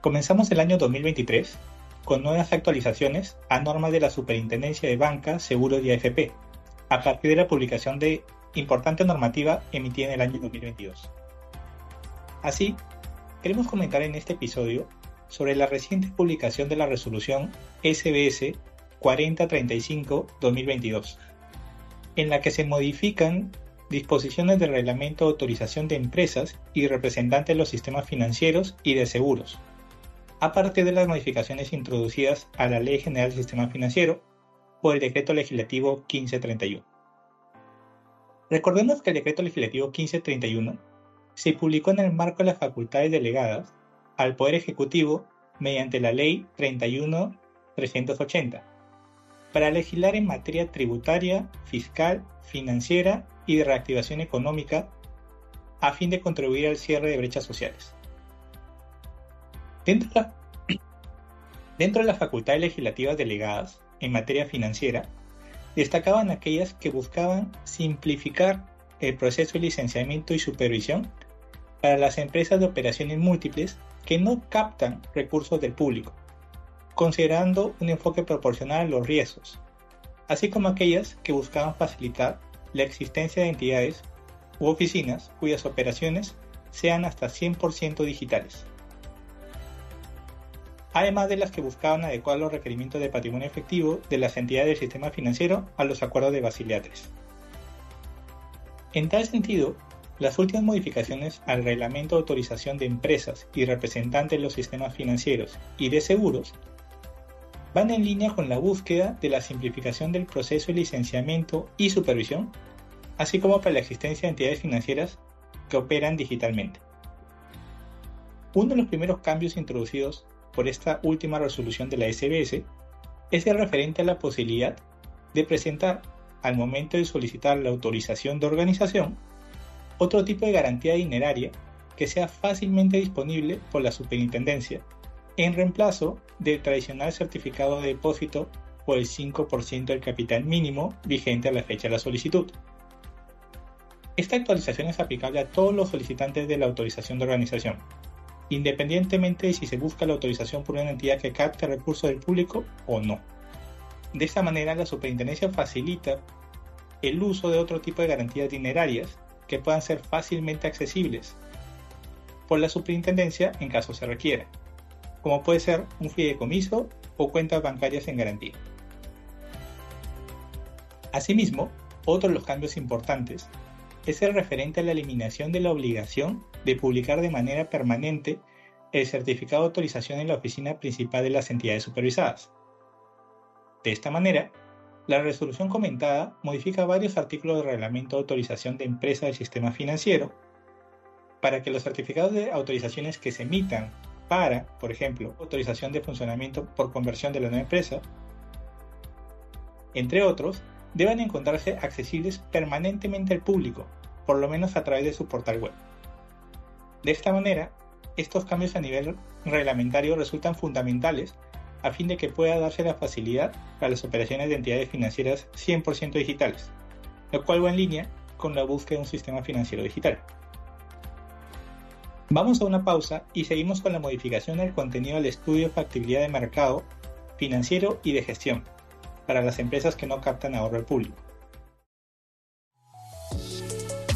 Comenzamos el año 2023 con nuevas actualizaciones a normas de la Superintendencia de Banca, Seguros y AFP, a partir de la publicación de importante normativa emitida en el año 2022. Así, queremos comentar en este episodio sobre la reciente publicación de la resolución SBS 4035-2022, en la que se modifican disposiciones del reglamento de autorización de empresas y representantes de los sistemas financieros y de seguros, a partir de las modificaciones introducidas a la Ley General del Sistema Financiero por el Decreto Legislativo 1531. Recordemos que el Decreto Legislativo 1531 se publicó en el marco de las facultades delegadas al Poder Ejecutivo mediante la Ley 31-380 para legislar en materia tributaria, fiscal, financiera y de reactivación económica a fin de contribuir al cierre de brechas sociales. Dentro de, las facultades legislativas delegadas en materia financiera, destacaban aquellas que buscaban simplificar el proceso de licenciamiento y supervisión para las empresas de operaciones múltiples que no captan recursos del público, considerando un enfoque proporcional a los riesgos, así como aquellas que buscaban facilitar la existencia de entidades u oficinas cuyas operaciones sean hasta 100% digitales además de las que buscaban adecuar los requerimientos de patrimonio efectivo de las entidades del sistema financiero a los acuerdos de Basilea III. En tal sentido, las últimas modificaciones al reglamento de autorización de empresas y representantes de los sistemas financieros y de seguros van en línea con la búsqueda de la simplificación del proceso de licenciamiento y supervisión, así como para la existencia de entidades financieras que operan digitalmente. Uno de los primeros cambios introducidos por esta última resolución de la SBS es el referente a la posibilidad de presentar al momento de solicitar la autorización de organización otro tipo de garantía dineraria que sea fácilmente disponible por la superintendencia en reemplazo del tradicional certificado de depósito por el 5% del capital mínimo vigente a la fecha de la solicitud. Esta actualización es aplicable a todos los solicitantes de la autorización de organización, independientemente de si se busca la autorización por una entidad que capte recursos del público o no. De esta manera, la superintendencia facilita el uso de otro tipo de garantías dinerarias que puedan ser fácilmente accesibles por la superintendencia en caso se requiera, como puede ser un fideicomiso o cuentas bancarias en garantía. Asimismo, otro de los cambios importantes es el referente a la eliminación de la obligación de publicar de manera permanente el certificado de autorización en la oficina principal de las entidades supervisadas. De esta manera, la resolución comentada modifica varios artículos del reglamento de autorización de empresa del sistema financiero para que los certificados de autorizaciones que se emitan para, por ejemplo, autorización de funcionamiento por conversión de la nueva empresa, entre otros, deben encontrarse accesibles permanentemente al público, por lo menos a través de su portal web. De esta manera, estos cambios a nivel reglamentario resultan fundamentales a fin de que pueda darse la facilidad para las operaciones de entidades financieras 100% digitales, lo cual va en línea con la búsqueda de un sistema financiero digital. Vamos a una pausa y seguimos con la modificación del contenido del estudio de factibilidad de mercado financiero y de gestión, para las empresas que no captan ahorro público.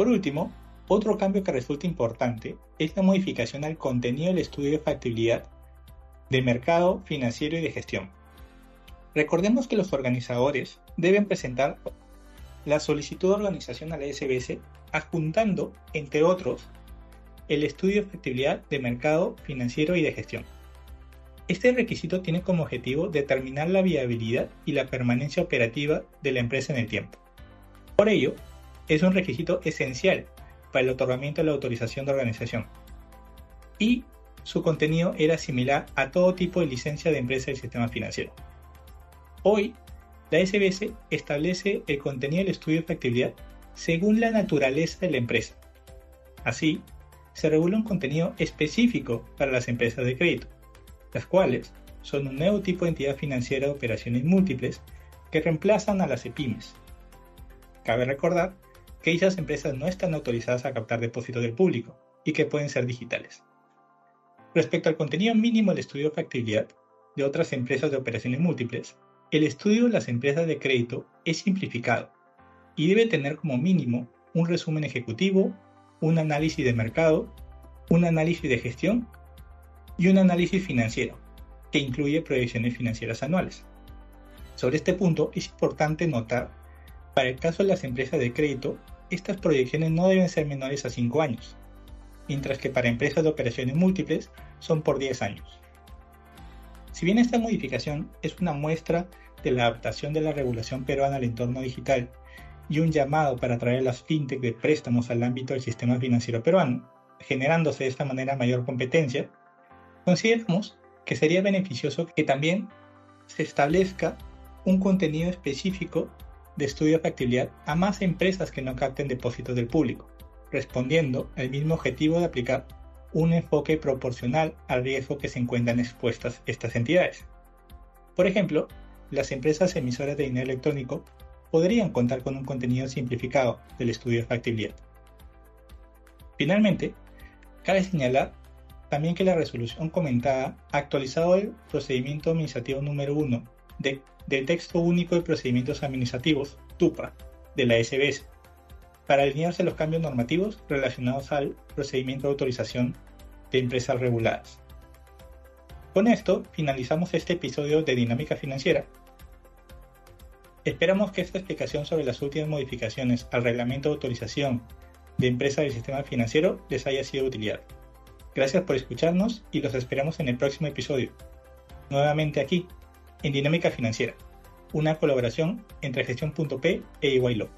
Por último, otro cambio que resulta importante es la modificación al contenido del estudio de factibilidad de mercado, financiero y de gestión. Recordemos que los organizadores deben presentar la solicitud de organización a la SBS adjuntando, entre otros, el estudio de factibilidad de mercado, financiero y de gestión. Este requisito tiene como objetivo determinar la viabilidad y la permanencia operativa de la empresa en el tiempo. Por ello, es un requisito esencial para el otorgamiento de la autorización de organización. Y su contenido era similar a todo tipo de licencia de empresa del sistema financiero. Hoy, la SBS establece el contenido del estudio de factibilidad según la naturaleza de la empresa. Así, se regula un contenido específico para las empresas de crédito, las cuales son un nuevo tipo de entidad financiera de operaciones múltiples que reemplazan a las EPIMES. Cabe recordar que esas empresas no están autorizadas a captar depósitos del público y que pueden ser digitales. Respecto al contenido mínimo del estudio de factibilidad de otras empresas de operaciones múltiples, el estudio de las empresas de crédito es simplificado y debe tener como mínimo un resumen ejecutivo, un análisis de mercado, un análisis de gestión y un análisis financiero, que incluye proyecciones financieras anuales. Sobre este punto es importante notar, para el caso de las empresas de crédito, estas proyecciones no deben ser menores a 5 años, mientras que para empresas de operaciones múltiples son por 10 años. Si bien esta modificación es una muestra de la adaptación de la regulación peruana al entorno digital y un llamado para traer las fintech de préstamos al ámbito del sistema financiero peruano, generándose de esta manera mayor competencia, consideramos que sería beneficioso que también se establezca un contenido específico de estudio de factibilidad a más empresas que no capten depósitos del público, respondiendo al mismo objetivo de aplicar un enfoque proporcional al riesgo que se encuentran expuestas estas entidades. Por ejemplo, las empresas emisoras de dinero electrónico podrían contar con un contenido simplificado del estudio de factibilidad. Finalmente, cabe señalar también que la resolución comentada ha actualizado el procedimiento administrativo número 1 del texto único de procedimientos administrativos, TUPA, de la SBS, para alinearse a los cambios normativos relacionados al procedimiento de autorización de empresas reguladas. Con esto finalizamos este episodio de Dinámica Financiera. Esperamos que esta explicación sobre las últimas modificaciones al reglamento de autorización de empresas del sistema financiero les haya sido de utilidad. Gracias por escucharnos y los esperamos en el próximo episodio. Nuevamente aquí, en Dinámica Financiera, una colaboración entre Gestión.p e Iguaylo.